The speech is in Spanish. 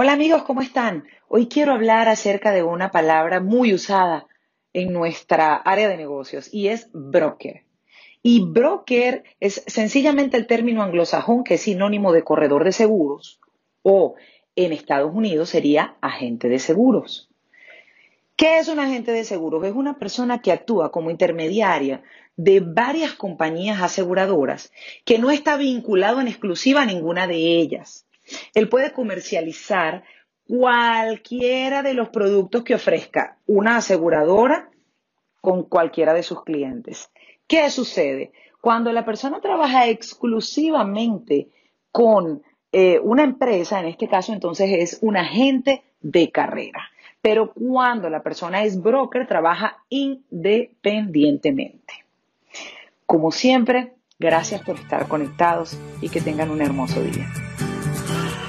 Hola amigos, ¿cómo están? Hoy quiero hablar acerca de una palabra muy usada en nuestra área de negocios y es broker. Y broker es sencillamente el término anglosajón que es sinónimo de corredor de seguros o en Estados Unidos sería agente de seguros. ¿Qué es un agente de seguros? Es una persona que actúa como intermediaria de varias compañías aseguradoras que no está vinculado en exclusiva a ninguna de ellas. Él puede comercializar cualquiera de los productos que ofrezca una aseguradora con cualquiera de sus clientes. ¿Qué sucede? Cuando la persona trabaja exclusivamente con eh, una empresa, en este caso entonces es un agente de carrera. Pero cuando la persona es broker, trabaja independientemente. Como siempre, gracias por estar conectados y que tengan un hermoso día.